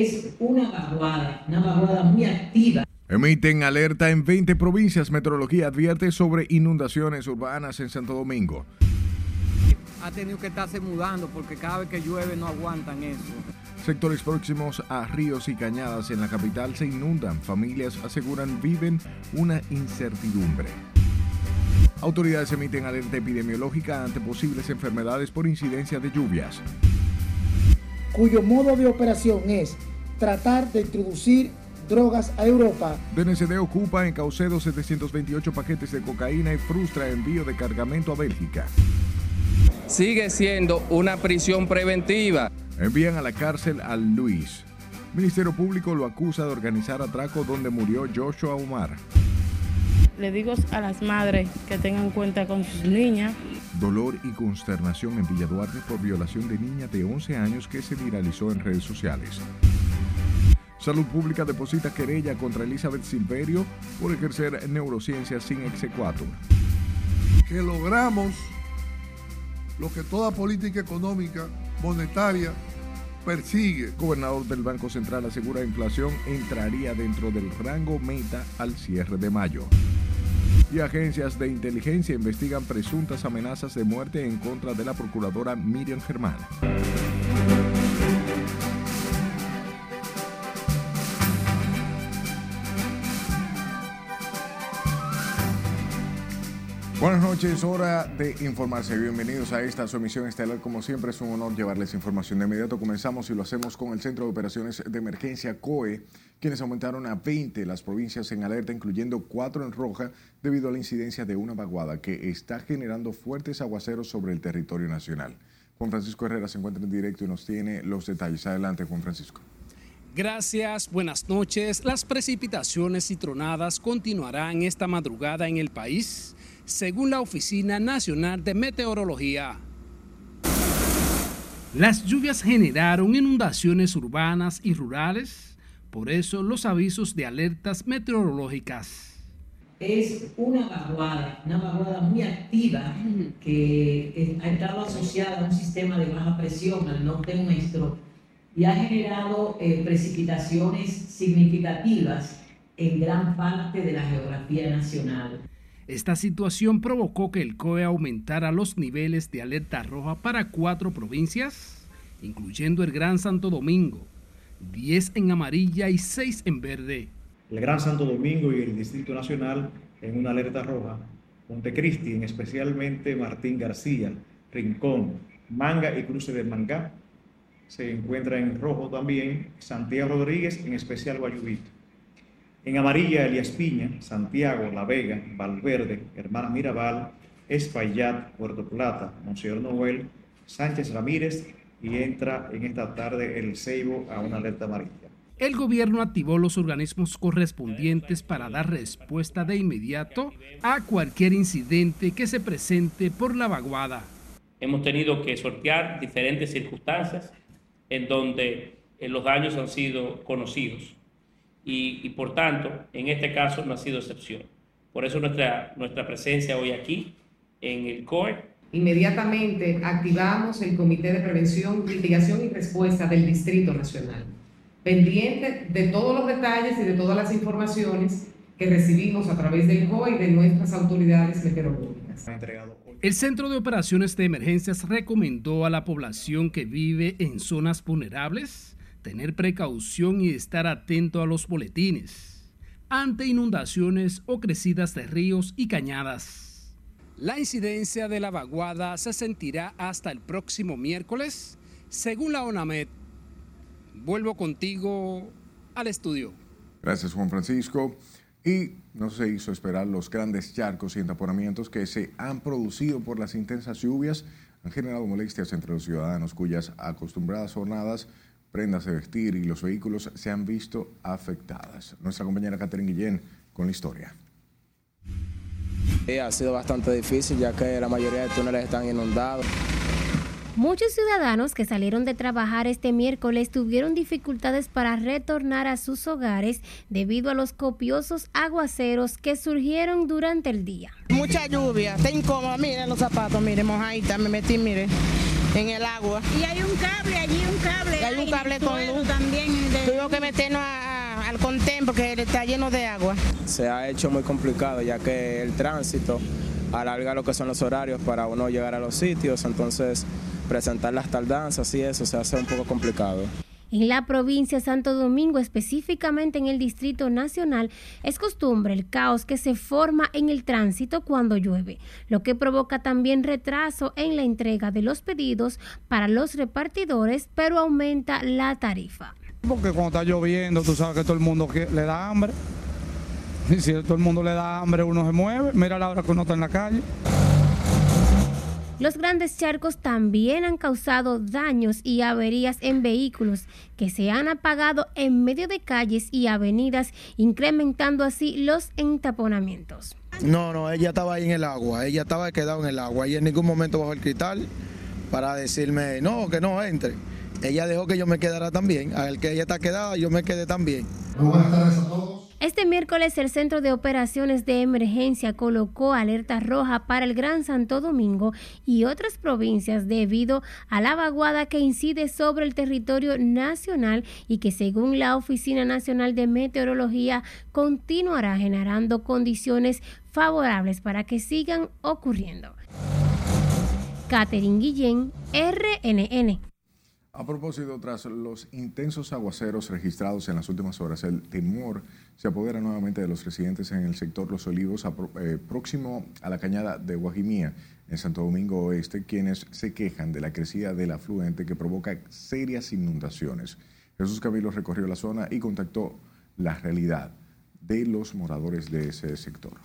es una vaguada, una vaguada muy activa. Emiten alerta en 20 provincias. Meteorología advierte sobre inundaciones urbanas en Santo Domingo. Ha tenido que estarse mudando porque cada vez que llueve no aguantan eso. Sectores próximos a ríos y cañadas en la capital se inundan. Familias aseguran viven una incertidumbre. Autoridades emiten alerta epidemiológica ante posibles enfermedades por incidencia de lluvias. Cuyo modo de operación es tratar de introducir drogas a Europa. DNCD ocupa en Caucedo 728 paquetes de cocaína y frustra envío de cargamento a Bélgica. Sigue siendo una prisión preventiva. Envían a la cárcel a Luis. Ministerio Público lo acusa de organizar atraco donde murió Joshua Omar. Le digo a las madres que tengan cuenta con sus niñas. Dolor y consternación en Villa Duarte por violación de niña de 11 años que se viralizó en redes sociales. Salud Pública deposita querella contra Elizabeth Silverio por ejercer neurociencias sin exequatur. Que logramos lo que toda política económica monetaria persigue. Gobernador del Banco Central asegura inflación entraría dentro del rango meta al cierre de mayo y agencias de inteligencia investigan presuntas amenazas de muerte en contra de la procuradora Miriam Germán. Buenas noches, hora de informarse. Bienvenidos a esta su emisión estelar. Como siempre, es un honor llevarles información. De inmediato comenzamos y lo hacemos con el Centro de Operaciones de Emergencia COE, quienes aumentaron a 20 las provincias en alerta, incluyendo cuatro en roja, debido a la incidencia de una vaguada que está generando fuertes aguaceros sobre el territorio nacional. Juan Francisco Herrera se encuentra en directo y nos tiene los detalles. Adelante, Juan Francisco. Gracias, buenas noches. Las precipitaciones y tronadas continuarán esta madrugada en el país según la Oficina Nacional de Meteorología. Las lluvias generaron inundaciones urbanas y rurales, por eso los avisos de alertas meteorológicas. Es una vaguada, una vaguada muy activa que ha estado asociada a un sistema de baja presión al norte nuestro y ha generado eh, precipitaciones significativas en gran parte de la geografía nacional. Esta situación provocó que el COE aumentara los niveles de alerta roja para cuatro provincias, incluyendo el Gran Santo Domingo, 10 en amarilla y 6 en verde. El Gran Santo Domingo y el Distrito Nacional en una alerta roja, Montecristi, en especialmente Martín García, Rincón, Manga y Cruce de Mangá, se encuentra en rojo también, Santiago Rodríguez, en especial Guayubito. En amarilla, Elias Piña, Santiago, La Vega, Valverde, Hermana Mirabal, Espaillat, Puerto Plata, Monseñor Noel, Sánchez Ramírez y entra en esta tarde el Ceibo a una alerta amarilla. El gobierno activó los organismos correspondientes para dar respuesta de inmediato a cualquier incidente que se presente por la vaguada. Hemos tenido que sortear diferentes circunstancias en donde eh, los daños han sido conocidos y, por tanto, en este caso no ha sido excepción. Por eso nuestra, nuestra presencia hoy aquí en el COE. Inmediatamente activamos el Comité de Prevención, Mitigación y Respuesta del Distrito Nacional, pendiente de todos los detalles y de todas las informaciones que recibimos a través del COE y de nuestras autoridades meteorológicas. El Centro de Operaciones de Emergencias recomendó a la población que vive en zonas vulnerables tener precaución y estar atento a los boletines ante inundaciones o crecidas de ríos y cañadas. La incidencia de la vaguada se sentirá hasta el próximo miércoles, según la ONAMED. Vuelvo contigo al estudio. Gracias Juan Francisco. Y no se hizo esperar los grandes charcos y entaponamientos que se han producido por las intensas lluvias. Han generado molestias entre los ciudadanos cuyas acostumbradas jornadas prendas de vestir y los vehículos se han visto afectadas. Nuestra compañera Catherine Guillén con la historia. ha sido bastante difícil ya que la mayoría de túneles están inundados. Muchos ciudadanos que salieron de trabajar este miércoles tuvieron dificultades para retornar a sus hogares debido a los copiosos aguaceros que surgieron durante el día. Mucha lluvia, está incómoda, miren los zapatos, miren, mojadita, me metí, miren en el agua. Y hay un cable allí, un cable. Y hay un cable con luz. También Tuvimos que meternos a- al contén porque está lleno de agua. Se ha hecho muy complicado ya que el tránsito alarga lo que son los horarios para uno llegar a los sitios, entonces presentar las tardanzas y eso se hace un poco complicado. En la provincia de Santo Domingo, específicamente en el Distrito Nacional, es costumbre el caos que se forma en el tránsito cuando llueve, lo que provoca también retraso en la entrega de los pedidos para los repartidores, pero aumenta la tarifa. Porque cuando está lloviendo, tú sabes que todo el mundo le da hambre. Y si todo el mundo le da hambre, uno se mueve. Mira la hora que uno está en la calle. Los grandes charcos también han causado daños y averías en vehículos que se han apagado en medio de calles y avenidas, incrementando así los entaponamientos. No, no, ella estaba ahí en el agua, ella estaba quedada en el agua, ella en ningún momento bajó el cristal para decirme, no, que no entre. Ella dejó que yo me quedara también, al que ella está quedada, yo me quedé también. Este miércoles el Centro de Operaciones de Emergencia colocó alerta roja para el Gran Santo Domingo y otras provincias debido a la vaguada que incide sobre el territorio nacional y que según la Oficina Nacional de Meteorología continuará generando condiciones favorables para que sigan ocurriendo. Catherine Guillén, RNN. A propósito, tras los intensos aguaceros registrados en las últimas horas, el temor se apodera nuevamente de los residentes en el sector Los Olivos, eh, próximo a la cañada de Guajimía, en Santo Domingo Oeste, quienes se quejan de la crecida del afluente que provoca serias inundaciones. Jesús Camilo recorrió la zona y contactó la realidad de los moradores de ese sector.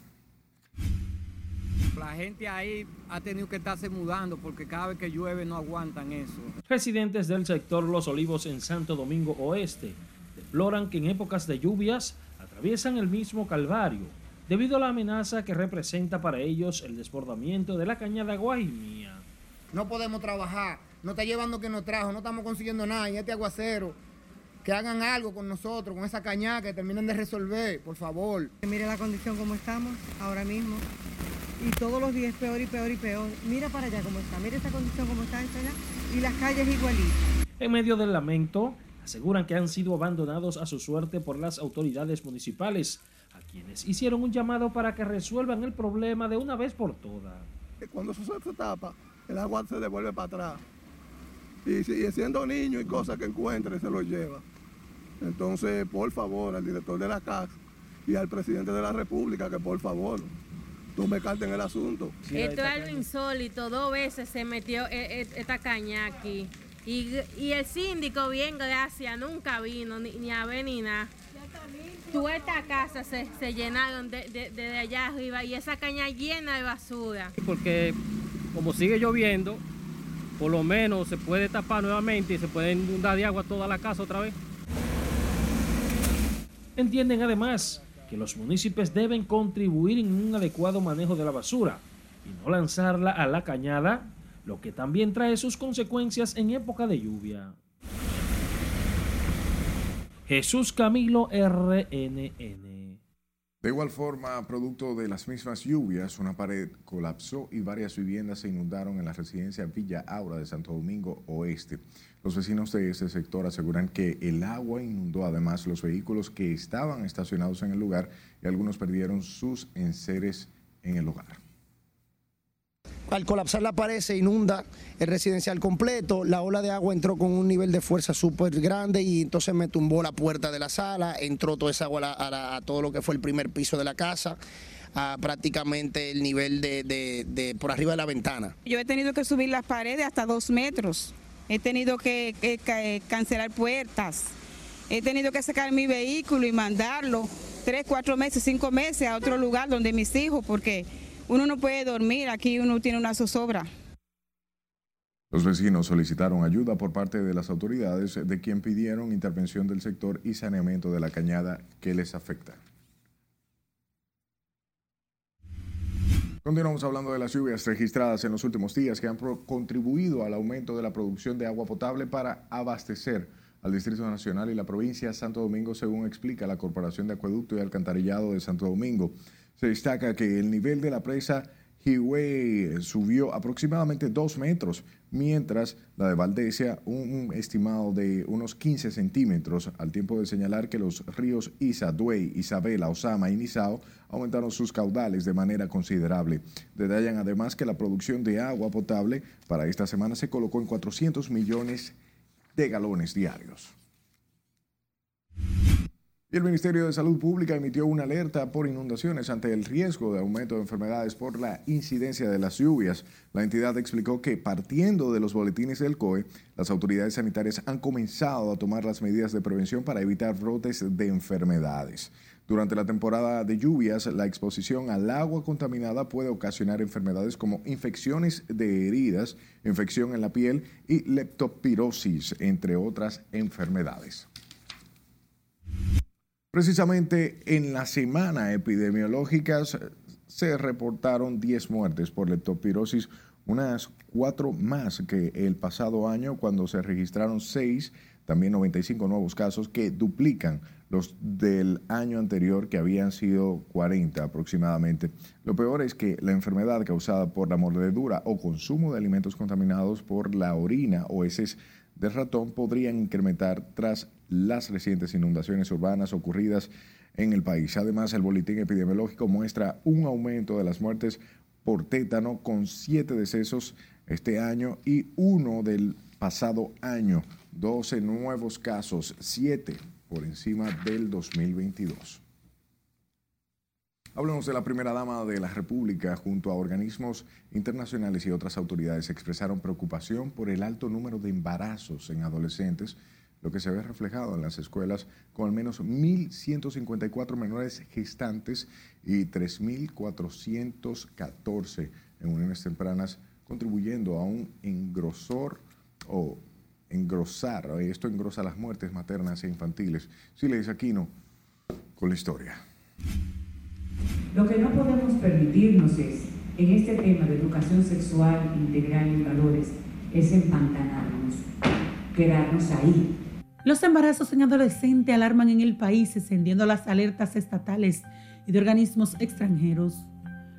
La gente ahí ha tenido que estarse mudando porque cada vez que llueve no aguantan eso. Residentes del sector Los Olivos en Santo Domingo Oeste deploran que en épocas de lluvias atraviesan el mismo calvario debido a la amenaza que representa para ellos el desbordamiento de la cañada Guajimía. No podemos trabajar, no está llevando que nos trajo, no estamos consiguiendo nada en este aguacero. Que hagan algo con nosotros, con esa cañada, que terminen de resolver, por favor. Mire la condición como estamos ahora mismo. Y todos los días peor y peor y peor. Mira para allá cómo está. Mira esa condición como está esta allá. Y las calles igualitas. En medio del lamento, aseguran que han sido abandonados a su suerte por las autoridades municipales, a quienes hicieron un llamado para que resuelvan el problema de una vez por todas. Cuando eso se tapa, el agua se devuelve para atrás. Y sigue siendo niño y cosas que encuentre se lo lleva. Entonces, por favor, al director de la casa y al presidente de la República, que por favor, tome carta en el asunto. Esto es algo insólito. Dos veces se metió e- e- esta caña aquí. Y, y el síndico, bien, gracias, nunca vino ni, ni a ver ni nada. Todas estas casas se, se llenaron de, de- desde allá arriba y esa caña llena de basura. Porque como sigue lloviendo, por lo menos se puede tapar nuevamente y se puede inundar de agua toda la casa otra vez. Entienden además que los municipios deben contribuir en un adecuado manejo de la basura y no lanzarla a la cañada, lo que también trae sus consecuencias en época de lluvia. Jesús Camilo RNN. De igual forma, producto de las mismas lluvias, una pared colapsó y varias viviendas se inundaron en la residencia Villa Aura de Santo Domingo Oeste. Los vecinos de ese sector aseguran que el agua inundó además los vehículos que estaban estacionados en el lugar y algunos perdieron sus enseres en el lugar. Al colapsar la pared se inunda el residencial completo, la ola de agua entró con un nivel de fuerza súper grande y entonces me tumbó la puerta de la sala, entró toda esa agua a, la- todo lo que fue el primer piso de la casa, a prácticamente el nivel de, por arriba de la ventana. Yo he tenido que subir las paredes hasta dos metros. He tenido que, que eh, cancelar puertas. He tenido que sacar mi vehículo y mandarlo tres, cuatro meses, cinco meses a otro lugar donde mis hijos, porque uno no puede dormir, aquí uno tiene una zozobra. Los vecinos solicitaron ayuda por parte de las autoridades, de quien pidieron intervención del sector y saneamiento de la cañada que les afecta. Continuamos hablando de las lluvias registradas en los últimos días que han contribuido al aumento de la producción de agua potable para abastecer al Distrito Nacional y la provincia de Santo Domingo, según explica la Corporación de Acueducto y Alcantarillado de Santo Domingo. Se destaca que el nivel de la presa Higüey subió aproximadamente dos metros, mientras la de Valdesia un estimado de unos 15 centímetros, al tiempo de señalar que los ríos Isa, Duey, Isabela, Osama y Nizao aumentaron sus caudales de manera considerable. Detallan además que la producción de agua potable para esta semana se colocó en 400 millones de galones diarios. Y el Ministerio de Salud Pública emitió una alerta por inundaciones ante el riesgo de aumento de enfermedades por la incidencia de las lluvias. La entidad explicó que partiendo de los boletines del COE, las autoridades sanitarias han comenzado a tomar las medidas de prevención para evitar brotes de enfermedades. Durante la temporada de lluvias, la exposición al agua contaminada puede ocasionar enfermedades como infecciones de heridas, infección en la piel y leptospirosis, entre otras enfermedades. Precisamente en la semana epidemiológica se reportaron 10 muertes por leptospirosis, unas cuatro más que el pasado año cuando se registraron 6, también 95 nuevos casos que duplican los del año anterior que habían sido 40 aproximadamente. Lo peor es que la enfermedad causada por la mordedura o consumo de alimentos contaminados por la orina o heces de ratón podrían incrementar tras las recientes inundaciones urbanas ocurridas en el país. Además, el boletín epidemiológico muestra un aumento de las muertes por tétano con siete decesos este año y uno del pasado año. 12 nuevos casos, siete por encima del 2022. Hablemos de la primera dama de la República. Junto a organismos internacionales y otras autoridades expresaron preocupación por el alto número de embarazos en adolescentes, lo que se ve reflejado en las escuelas con al menos 1.154 menores gestantes y 3.414 en uniones tempranas, contribuyendo a un engrosor o engrosar, esto engrosa las muertes maternas e infantiles. dice Aquino con la historia. Lo que no podemos permitirnos es, en este tema de educación sexual integral y valores, es empantanarnos, quedarnos ahí. Los embarazos en adolescente alarman en el país, encendiendo las alertas estatales y de organismos extranjeros.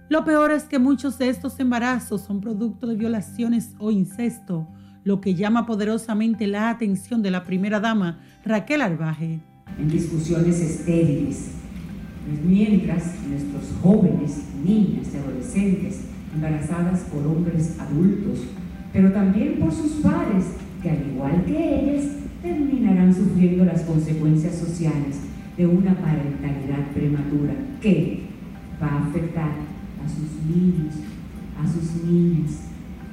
Lo peor es que muchos de estos embarazos son producto de violaciones o incesto, lo que llama poderosamente la atención de la primera dama, Raquel Arbaje. En discusiones estériles, mientras nuestros jóvenes, niñas y adolescentes embarazadas por hombres adultos, pero también por sus padres, que al igual que ellas, terminarán sufriendo las consecuencias sociales de una parentalidad prematura que va a afectar a sus niños, a sus niñas,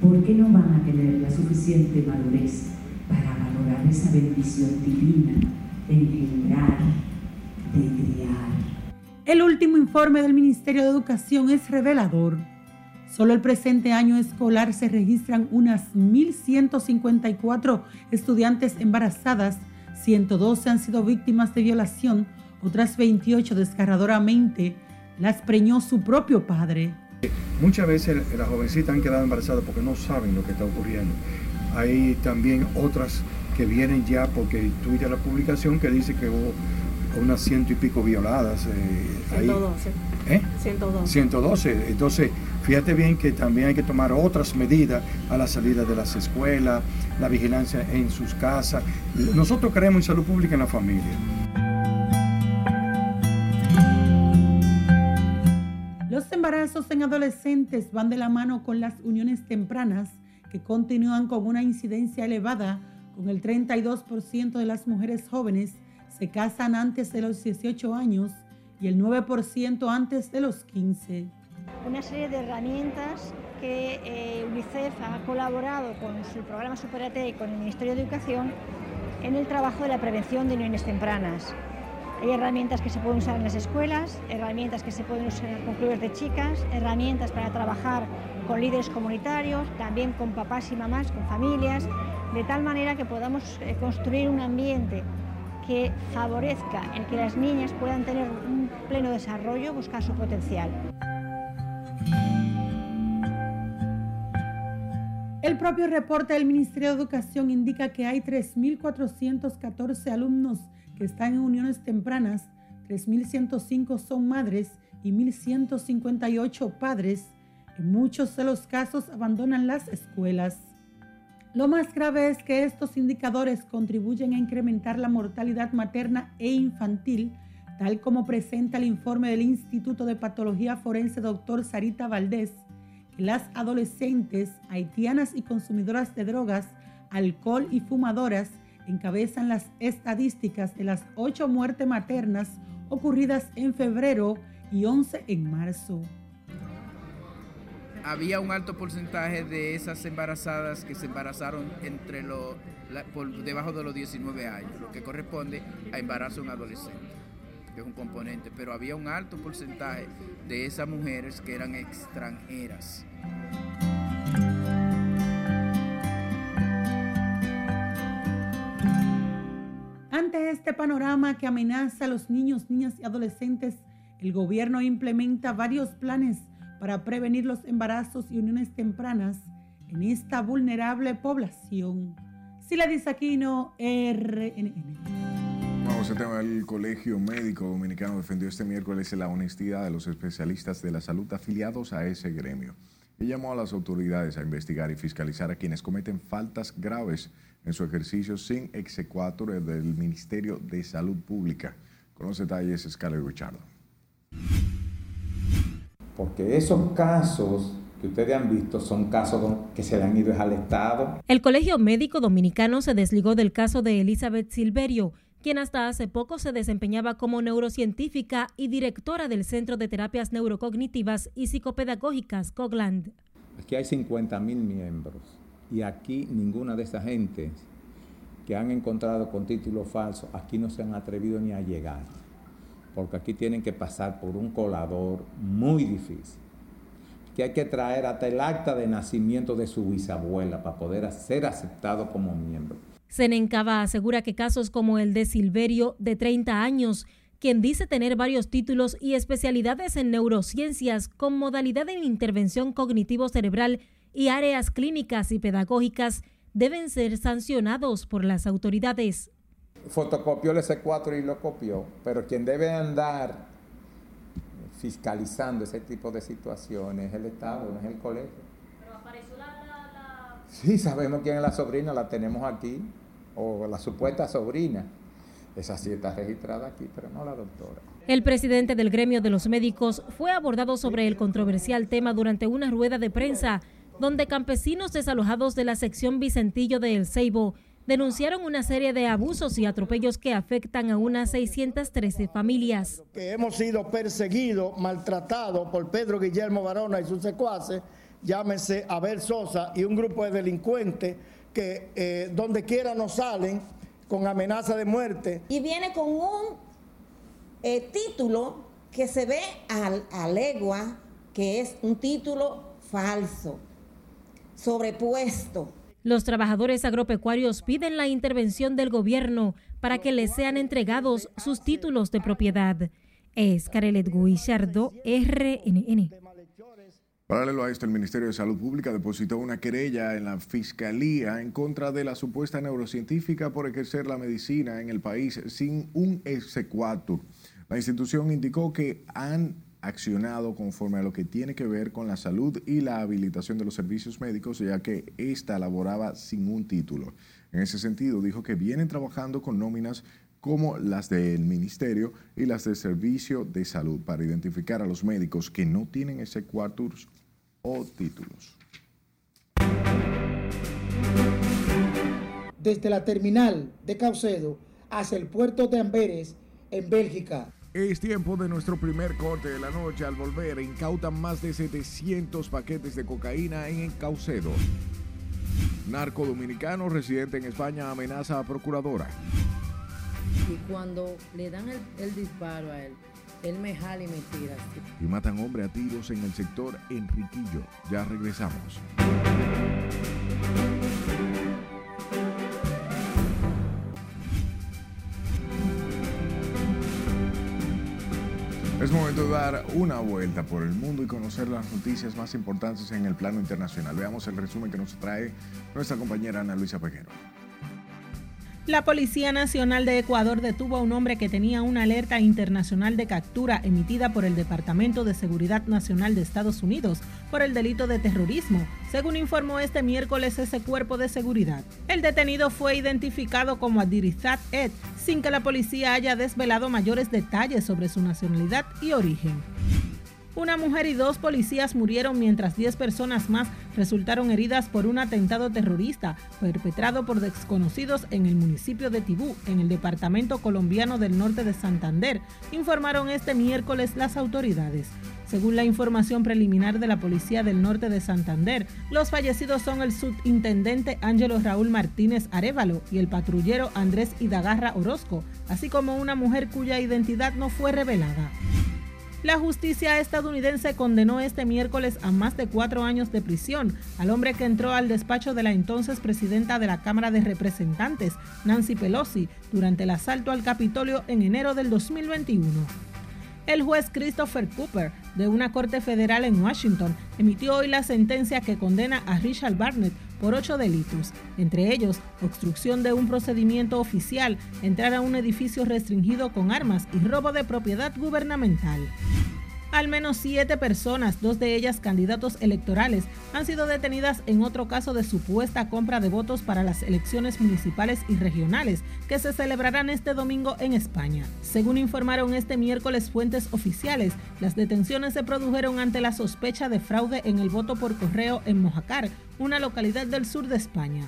porque no van a tener la suficiente madurez para valorar esa bendición divina de engendrar, el último informe del Ministerio de Educación es revelador. Solo el presente año escolar se registran unas 1.154 estudiantes embarazadas, 112 han sido víctimas de violación, otras 28 desgarradoramente las preñó su propio padre. Muchas veces las jovencitas han quedado embarazadas porque no saben lo que está ocurriendo. Hay también otras que vienen ya porque tuviste la publicación que dice que hubo unas ciento y pico violadas. Eh, 112. ¿Eh? 112. 112. Entonces, fíjate bien que también hay que tomar otras medidas a la salida de las escuelas, la vigilancia en sus casas. Nosotros creemos en salud pública en la familia. Los embarazos en adolescentes van de la mano con las uniones tempranas que continúan con una incidencia elevada, con el 32% de las mujeres jóvenes se casan antes de los 18 años y el 9% antes de los 15. Una serie de herramientas que eh, UNICEF ha colaborado con su programa Superate y con el Ministerio de Educación en el trabajo de la prevención de uniones tempranas. Hay herramientas que se pueden usar en las escuelas, herramientas que se pueden usar con clubes de chicas, herramientas para trabajar con líderes comunitarios, también con papás y mamás, con familias, de tal manera que podamos eh, construir un ambiente que favorezca el que las niñas puedan tener un pleno desarrollo, buscar su potencial. El propio reporte del Ministerio de Educación indica que hay 3.414 alumnos que están en uniones tempranas, 3.105 son madres y 1.158 padres. En muchos de los casos abandonan las escuelas. Lo más grave es que estos indicadores contribuyen a incrementar la mortalidad materna e infantil, tal como presenta el informe del Instituto de Patología Forense Dr. Sarita Valdés, que las adolescentes haitianas y consumidoras de drogas, alcohol y fumadoras encabezan las estadísticas de las ocho muertes maternas ocurridas en febrero y 11 en marzo. Había un alto porcentaje de esas embarazadas que se embarazaron entre los, por debajo de los 19 años, lo que corresponde a embarazo en adolescente, que es un componente, pero había un alto porcentaje de esas mujeres que eran extranjeras. Ante este panorama que amenaza a los niños, niñas y adolescentes, el gobierno implementa varios planes para prevenir los embarazos y uniones tempranas en esta vulnerable población. Sila Disaquino, RNN. Vamos al tema. El Colegio Médico Dominicano defendió este miércoles la honestidad de los especialistas de la salud afiliados a ese gremio y llamó a las autoridades a investigar y fiscalizar a quienes cometen faltas graves en su ejercicio sin execuatur del Ministerio de Salud Pública. Con los detalles, Scarlett Richardo. Porque esos casos que ustedes han visto son casos que se le han ido al Estado. El Colegio Médico Dominicano se desligó del caso de Elizabeth Silverio, quien hasta hace poco se desempeñaba como neurocientífica y directora del Centro de Terapias Neurocognitivas y Psicopedagógicas, COGLAND. Aquí hay 50 mil miembros y aquí ninguna de esas gentes que han encontrado con títulos falsos, aquí no se han atrevido ni a llegar, porque aquí tienen que pasar por un colador muy difícil, que hay que traer hasta el acta de nacimiento de su bisabuela para poder ser aceptado como miembro. Senencaba asegura que casos como el de Silverio, de 30 años, quien dice tener varios títulos y especialidades en neurociencias con modalidad en intervención cognitivo-cerebral y áreas clínicas y pedagógicas deben ser sancionados por las autoridades. Fotocopió el S4 y lo copió, pero quien debe andar fiscalizando ese tipo de situaciones es el Estado, no es el colegio. Pero apareció la, la... Sí, sabemos quién es la sobrina, la tenemos aquí, o la supuesta sobrina. Esa sí está registrada aquí, pero no la doctora. El presidente del gremio de los médicos fue abordado sobre el controversial tema durante una rueda de prensa donde campesinos desalojados de la sección Vicentillo de El Ceibo denunciaron una serie de abusos y atropellos que afectan a unas 613 familias. Que hemos sido perseguidos, maltratados por Pedro Guillermo Barona y sus secuaces, llámese Abel Sosa y un grupo de delincuentes que eh, donde quiera nos salen con amenaza de muerte. Y viene con un eh, título que se ve a legua que es un título falso sobrepuesto. Los trabajadores agropecuarios piden la intervención del gobierno para que les sean entregados sus títulos de propiedad. Es Carelet Guillardo, RNN. Paralelo a esto, el Ministerio de Salud Pública depositó una querella en la Fiscalía en contra de la supuesta neurocientífica por ejercer la medicina en el país sin un exequatur. La institución indicó que han accionado conforme a lo que tiene que ver con la salud y la habilitación de los servicios médicos, ya que ésta laboraba sin un título. En ese sentido, dijo que vienen trabajando con nóminas como las del Ministerio y las del Servicio de Salud para identificar a los médicos que no tienen ese cuartus o títulos. Desde la terminal de Caucedo hacia el puerto de Amberes, en Bélgica, es tiempo de nuestro primer corte de la noche. Al volver, incautan más de 700 paquetes de cocaína en Caucedo. Narco dominicano residente en España amenaza a procuradora. Y cuando le dan el, disparo a él, él me jala y me tira. Y matan hombre a tiros en el sector Enriquillo. Ya regresamos. Momento de dar una vuelta por el mundo y conocer las noticias más importantes en el plano internacional. Veamos el resumen que nos trae nuestra compañera Ana Luisa Peguero. La Policía Nacional de Ecuador detuvo a un hombre que tenía una alerta internacional de captura emitida por el Departamento de Seguridad Nacional de Estados Unidos por el delito de terrorismo, según informó este miércoles ese cuerpo de seguridad. El detenido fue identificado como Adirizat Ed, sin que la policía haya desvelado mayores detalles sobre su nacionalidad y origen. Una mujer y dos policías murieron mientras 10 personas más resultaron heridas por un atentado terrorista perpetrado por desconocidos en el municipio de Tibú, en el departamento colombiano del norte de Santander, informaron este miércoles las autoridades. Según la información preliminar de la Policía del Norte de Santander, los fallecidos son el subintendente Ángelo Raúl Martínez Arevalo y el patrullero Andrés Idagarra Orozco, así como una mujer cuya identidad no fue revelada. La justicia estadounidense condenó este miércoles a más de cuatro años de prisión al hombre que entró al despacho de la entonces presidenta de la Cámara de Representantes, Nancy Pelosi, durante el asalto al Capitolio en enero del 2021. El juez Christopher Cooper, de una corte federal en Washington, emitió hoy la sentencia que condena a Richard Barnett por ocho delitos, entre ellos obstrucción de un procedimiento oficial, entrar a un edificio restringido con armas y robo de propiedad gubernamental. Al menos siete personas, dos de ellas candidatos electorales, han sido detenidas en otro caso de supuesta compra de votos para las elecciones municipales y regionales que se celebrarán este domingo en España. Según informaron este miércoles fuentes oficiales, las detenciones se produjeron ante la sospecha de fraude en el voto por correo en Mojacar, una localidad del sur de España.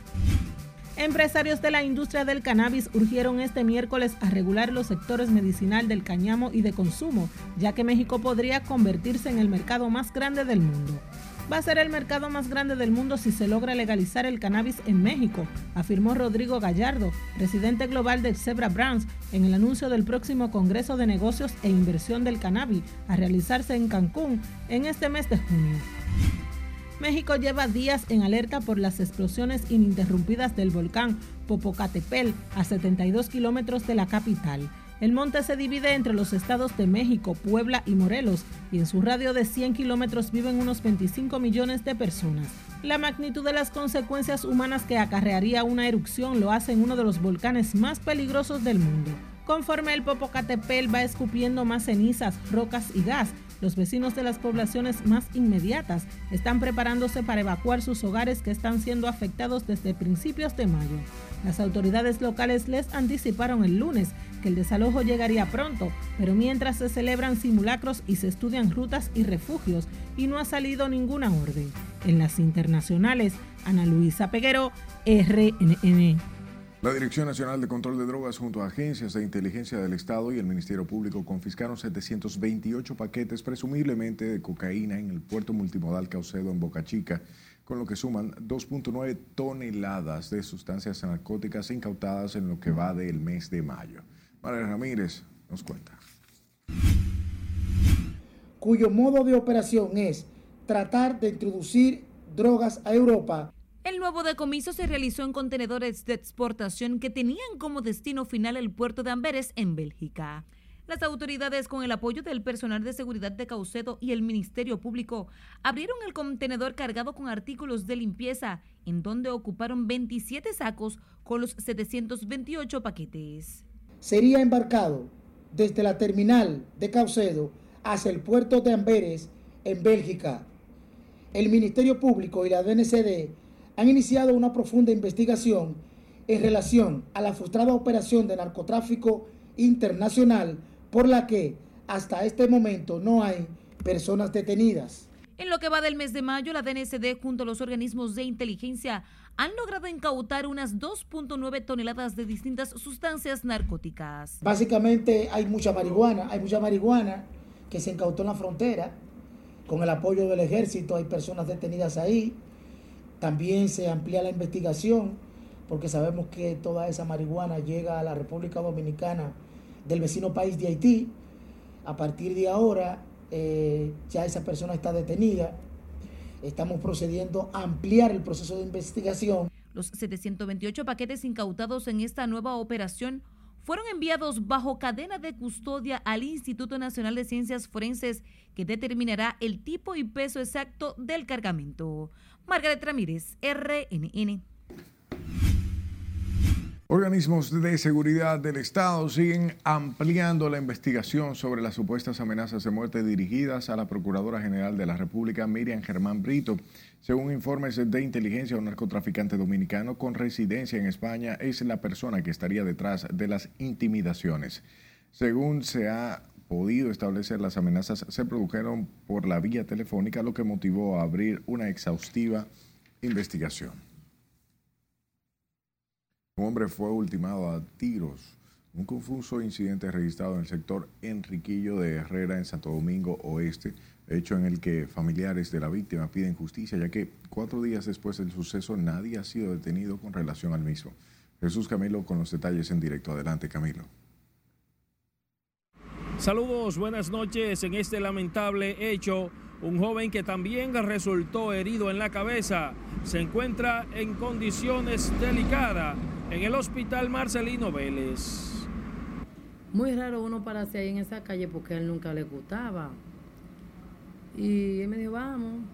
Empresarios de la industria del cannabis urgieron este miércoles a regular los sectores medicinal del cañamo y de consumo, ya que México podría convertirse en el mercado más grande del mundo. Va a ser el mercado más grande del mundo si se logra legalizar el cannabis en México, afirmó Rodrigo Gallardo, presidente global de Zebra Brands, en el anuncio del próximo Congreso de Negocios e Inversión del Cannabis a realizarse en Cancún en este mes de junio. México lleva días en alerta por las explosiones ininterrumpidas del volcán Popocatépetl a 72 kilómetros de la capital. El monte se divide entre los estados de México, Puebla y Morelos, y en su radio de 100 kilómetros viven unos 25 millones de personas. La magnitud de las consecuencias humanas que acarrearía una erupción lo hace en uno de los volcanes más peligrosos del mundo. Conforme el Popocatépetl va escupiendo más cenizas, rocas y gas, los vecinos de las poblaciones más inmediatas están preparándose para evacuar sus hogares que están siendo afectados desde principios de mayo. Las autoridades locales les anticiparon el lunes que el desalojo llegaría pronto, pero mientras se celebran simulacros y se estudian rutas y refugios y no ha salido ninguna orden. En las internacionales, Ana Luisa Peguero, RNN. La Dirección Nacional de Control de Drogas junto a agencias de inteligencia del Estado y el Ministerio Público confiscaron 728 paquetes presumiblemente de cocaína en el puerto multimodal Caucedo en Boca Chica, con lo que suman 2.9 toneladas de sustancias narcóticas incautadas en lo que va del mes de mayo. María Ramírez nos cuenta. Cuyo modo de operación es tratar de introducir drogas a Europa el nuevo decomiso se realizó en contenedores de exportación que tenían como destino final el puerto de Amberes en Bélgica. Las autoridades, con el apoyo del personal de seguridad de Caucedo y el Ministerio Público, abrieron el contenedor cargado con artículos de limpieza, en donde ocuparon 27 sacos con los 728 paquetes. Sería embarcado desde la terminal de Caucedo hacia el puerto de Amberes, en Bélgica. El Ministerio Público y la DNCD han iniciado una profunda investigación en relación a la frustrada operación de narcotráfico internacional por la que hasta este momento no hay personas detenidas. En lo que va del mes de mayo, la DNCD junto a los organismos de inteligencia han logrado incautar unas 2.9 toneladas de distintas sustancias narcóticas. Básicamente hay mucha marihuana, hay mucha marihuana que se incautó en la frontera. Con el apoyo del ejército hay personas detenidas ahí. También se amplía la investigación porque sabemos que toda esa marihuana llega a la República Dominicana del vecino país de Haití. A partir de ahora eh, ya esa persona está detenida. Estamos procediendo a ampliar el proceso de investigación. Los 728 paquetes incautados en esta nueva operación fueron enviados bajo cadena de custodia al Instituto Nacional de Ciencias Forenses que determinará el tipo y peso exacto del cargamento. Margaret Ramírez, RNN. Organismos de seguridad del Estado siguen ampliando la investigación sobre las supuestas amenazas de muerte dirigidas a la Procuradora General de la República, Miriam Germán Brito. Según informes de inteligencia, un narcotraficante dominicano con residencia en España es la persona que estaría detrás de las intimidaciones. Según se ha podido establecer, las amenazas se produjeron por la vía telefónica, lo que motivó a abrir una exhaustiva investigación. Un hombre fue ultimado a tiros. Un confuso incidente registrado en el sector Enriquillo de Herrera en Santo Domingo Oeste, hecho en el que familiares de la víctima piden justicia, ya que cuatro días después del suceso nadie ha sido detenido con relación al mismo. Jesús Camilo con los detalles en directo. Adelante, Camilo. Saludos, buenas noches. En este lamentable hecho, un joven que también resultó herido en la cabeza se encuentra en condiciones delicadas en el hospital Marcelino Vélez. Muy raro uno pararse ahí en esa calle porque a él nunca le gustaba. Y él me dijo, vamos.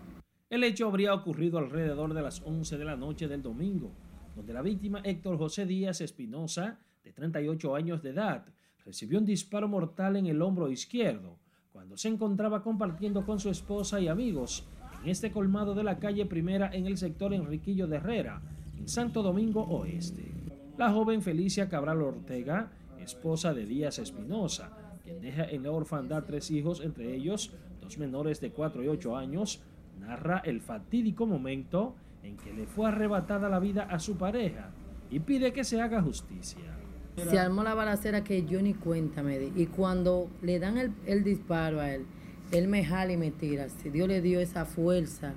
El hecho habría ocurrido alrededor de las 11 de la noche del domingo, donde la víctima Héctor José Díaz Espinosa, de 38 años de edad, recibió un disparo mortal en el hombro izquierdo cuando se encontraba compartiendo con su esposa y amigos en este colmado de la calle Primera en el sector Enriquillo de Herrera, en Santo Domingo Oeste. La joven Felicia Cabral Ortega, esposa de Díaz Espinosa, quien deja en la orfandad tres hijos, entre ellos dos menores de 4 y 8 años, narra el fatídico momento en que le fue arrebatada la vida a su pareja y pide que se haga justicia. Se armó la balacera que yo ni cuenta me di. Y cuando le dan el, el disparo a él, él me jala y me tira. Si Dios le dio esa fuerza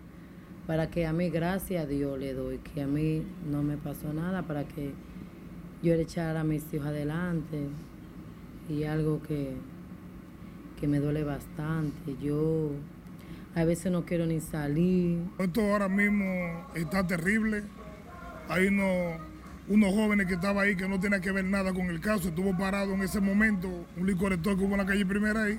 para que a mí, gracias a Dios le doy, que a mí no me pasó nada, para que yo le echara a mis hijos adelante. Y algo que, que me duele bastante. Yo a veces no quiero ni salir. Esto ahora mismo está terrible. Hay unos, unos jóvenes que estaban ahí que no tenían que ver nada con el caso. Estuvo parado en ese momento un licorector que hubo en la calle Primera ahí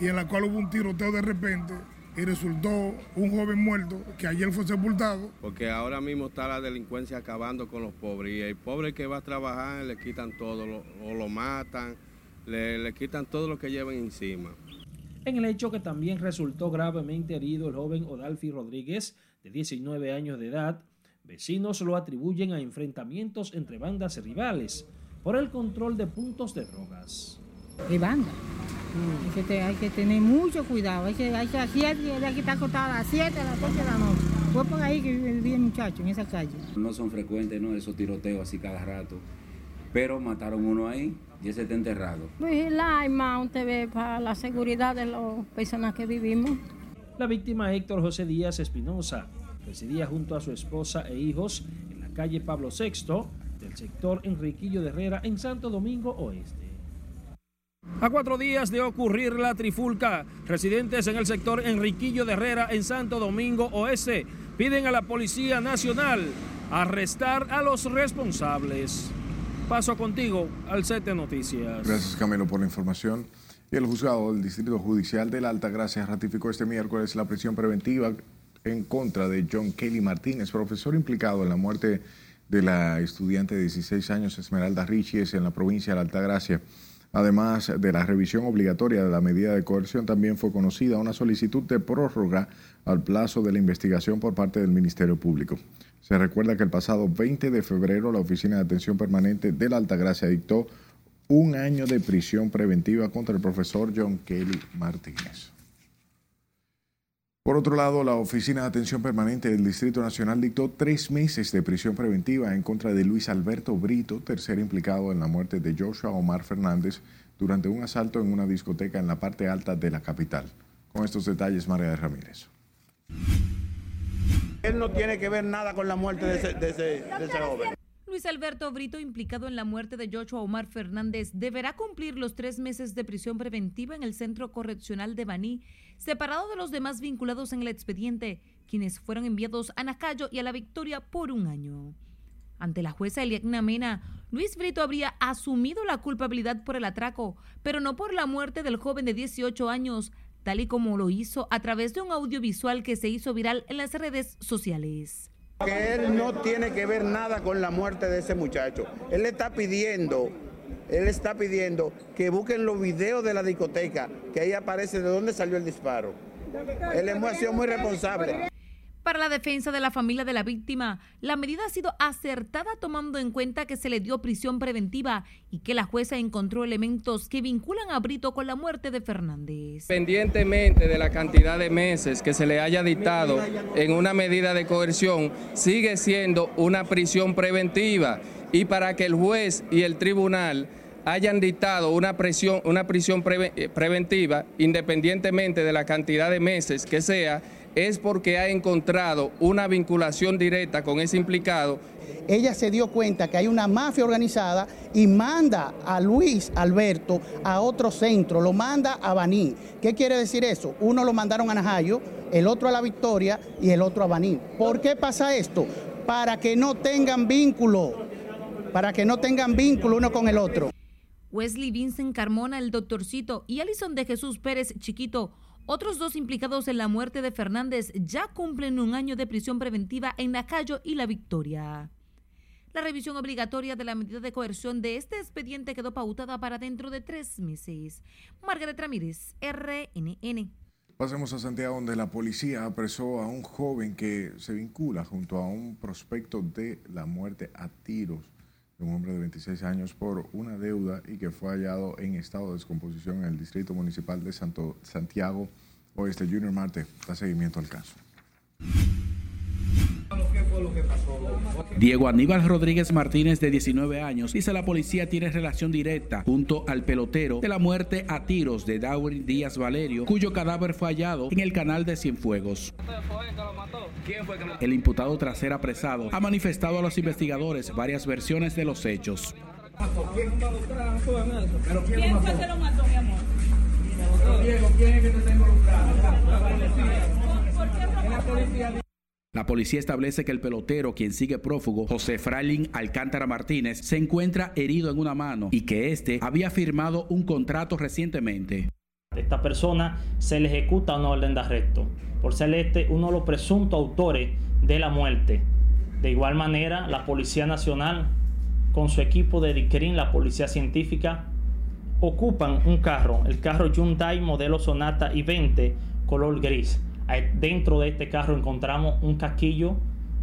y en la cual hubo un tiroteo de repente y resultó un joven muerto que ayer fue sepultado. Porque ahora mismo está la delincuencia acabando con los pobres y el pobre que va a trabajar le quitan todo, lo, o lo matan, le, le quitan todo lo que llevan encima. En el hecho que también resultó gravemente herido el joven Odalfi Rodríguez, de 19 años de edad, vecinos lo atribuyen a enfrentamientos entre bandas rivales por el control de puntos de drogas. de banda. Hay, que te- hay que tener mucho cuidado. Hay que, hay que, aquí, aquí está acostada a las 7, a las 8 de la noche. Fue por ahí que vivía el muchacho, en esa calle. No son frecuentes, ¿no? Esos tiroteos así cada rato. Pero mataron uno ahí y ese está enterrado. Vigilar, hermano, usted ve, para la seguridad de las personas que vivimos. La víctima Héctor José Díaz Espinosa residía junto a su esposa e hijos en la calle Pablo VI del sector Enriquillo de Herrera en Santo Domingo Oeste. A cuatro días de ocurrir la trifulca, residentes en el sector Enriquillo de Herrera en Santo Domingo Oeste piden a la Policía Nacional arrestar a los responsables. Paso contigo al set de noticias. Gracias Camilo por la información. Y el juzgado del Distrito Judicial de la Altagracia ratificó este miércoles la prisión preventiva en contra de John Kelly Martínez, profesor implicado en la muerte de la estudiante de 16 años Esmeralda Richies en la provincia de la Altagracia. Además de la revisión obligatoria de la medida de coerción, también fue conocida una solicitud de prórroga al plazo de la investigación por parte del Ministerio Público. Se recuerda que el pasado 20 de febrero la Oficina de Atención Permanente de la Altagracia dictó un año de prisión preventiva contra el profesor John Kelly Martínez. Por otro lado, la Oficina de Atención Permanente del Distrito Nacional dictó tres meses de prisión preventiva en contra de Luis Alberto Brito, tercer implicado en la muerte de Joshua Omar Fernández durante un asalto en una discoteca en la parte alta de la capital. Con estos detalles, María de Ramírez. Él no tiene que ver nada con la muerte de ese, de ese, de ese joven. Luis Alberto Brito, implicado en la muerte de Joshua Omar Fernández, deberá cumplir los tres meses de prisión preventiva en el Centro Correccional de Baní, separado de los demás vinculados en el expediente, quienes fueron enviados a Nacayo y a La Victoria por un año. Ante la jueza Eliagna Mena, Luis Brito habría asumido la culpabilidad por el atraco, pero no por la muerte del joven de 18 años, tal y como lo hizo a través de un audiovisual que se hizo viral en las redes sociales. Que él no tiene que ver nada con la muerte de ese muchacho. Él está pidiendo, él está pidiendo que busquen los videos de la discoteca, que ahí aparece de dónde salió el disparo. Él ha sido muy responsable. Para la defensa de la familia de la víctima, la medida ha sido acertada tomando en cuenta que se le dio prisión preventiva y que la jueza encontró elementos que vinculan a Brito con la muerte de Fernández. Independientemente de la cantidad de meses que se le haya dictado en una medida de coerción, sigue siendo una prisión preventiva y para que el juez y el tribunal hayan dictado una, presión, una prisión preventiva, independientemente de la cantidad de meses que sea, es porque ha encontrado una vinculación directa con ese implicado. Ella se dio cuenta que hay una mafia organizada y manda a Luis Alberto a otro centro, lo manda a Baní. ¿Qué quiere decir eso? Uno lo mandaron a Najayo, el otro a La Victoria y el otro a Baní. ¿Por qué pasa esto? Para que no tengan vínculo, para que no tengan vínculo uno con el otro. Wesley Vincent Carmona, el doctorcito, y Alison de Jesús Pérez Chiquito otros dos implicados en la muerte de Fernández ya cumplen un año de prisión preventiva en Nacayo y La Victoria. La revisión obligatoria de la medida de coerción de este expediente quedó pautada para dentro de tres meses. Margaret Ramírez, RNN. Pasemos a Santiago, donde la policía apresó a un joven que se vincula junto a un prospecto de la muerte a tiros un hombre de 26 años por una deuda y que fue hallado en estado de descomposición en el Distrito Municipal de Santo, Santiago Oeste. Junior Marte da seguimiento al caso. Diego Aníbal Rodríguez Martínez, de 19 años, dice la policía tiene relación directa junto al pelotero de la muerte a tiros de Daurin Díaz Valerio, cuyo cadáver fue hallado en el canal de Cienfuegos. El imputado tras ser apresado ha manifestado a los investigadores varias versiones de los hechos. ¿Quién fue que lo mató, mi amor? Diego, ¿quién es que te está involucrado? La policía la policía establece que el pelotero, quien sigue prófugo, José Fralin Alcántara Martínez, se encuentra herido en una mano y que éste había firmado un contrato recientemente. Esta persona se le ejecuta una orden de arresto por ser este uno de los presuntos autores de la muerte. De igual manera, la Policía Nacional, con su equipo de DICRIN, la Policía Científica, ocupan un carro, el carro Hyundai modelo Sonata i20 color gris Dentro de este carro encontramos un casquillo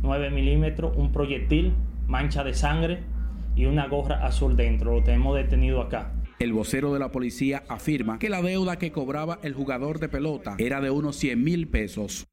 9 milímetros, un proyectil, mancha de sangre y una gorra azul dentro. Lo tenemos detenido acá. El vocero de la policía afirma que la deuda que cobraba el jugador de pelota era de unos 100 mil pesos.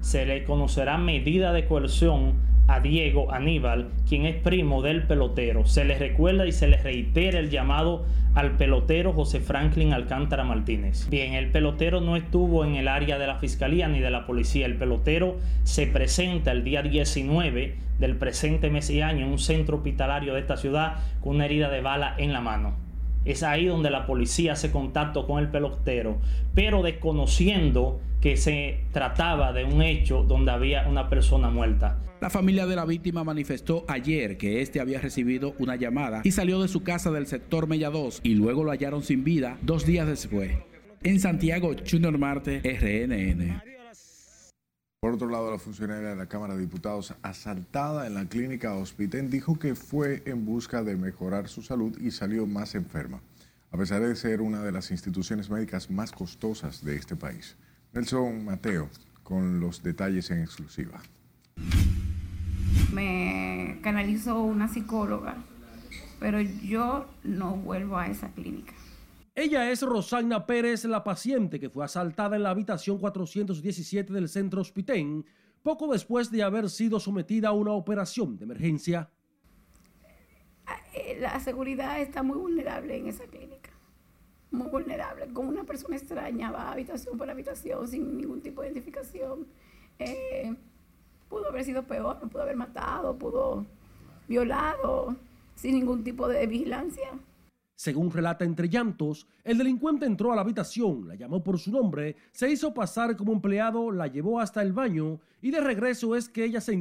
Se le conocerá medida de coerción a Diego Aníbal, quien es primo del pelotero. Se le recuerda y se le reitera el llamado al pelotero José Franklin Alcántara Martínez. Bien, el pelotero no estuvo en el área de la fiscalía ni de la policía. El pelotero se presenta el día 19 del presente mes y año en un centro hospitalario de esta ciudad con una herida de bala en la mano. Es ahí donde la policía hace contacto con el pelotero, pero desconociendo que se trataba de un hecho donde había una persona muerta. La familia de la víctima manifestó ayer que este había recibido una llamada y salió de su casa del sector Mella 2 y luego lo hallaron sin vida dos días después. En Santiago, Junior Marte, RNN. Por otro lado, la funcionaria de la Cámara de Diputados, asaltada en la clínica Hospitén, dijo que fue en busca de mejorar su salud y salió más enferma, a pesar de ser una de las instituciones médicas más costosas de este país. Nelson Mateo, con los detalles en exclusiva me canalizó una psicóloga, pero yo no vuelvo a esa clínica. Ella es Rosagna Pérez, la paciente que fue asaltada en la habitación 417 del centro Hospitén poco después de haber sido sometida a una operación de emergencia. Eh, la seguridad está muy vulnerable en esa clínica, muy vulnerable. Con una persona extraña va habitación por habitación sin ningún tipo de identificación. Eh, pudo haber sido peor, no pudo haber matado, pudo violado, sin ningún tipo de vigilancia. Según relata entre llantos, el delincuente entró a la habitación, la llamó por su nombre, se hizo pasar como empleado, la llevó hasta el baño y de regreso es que ella se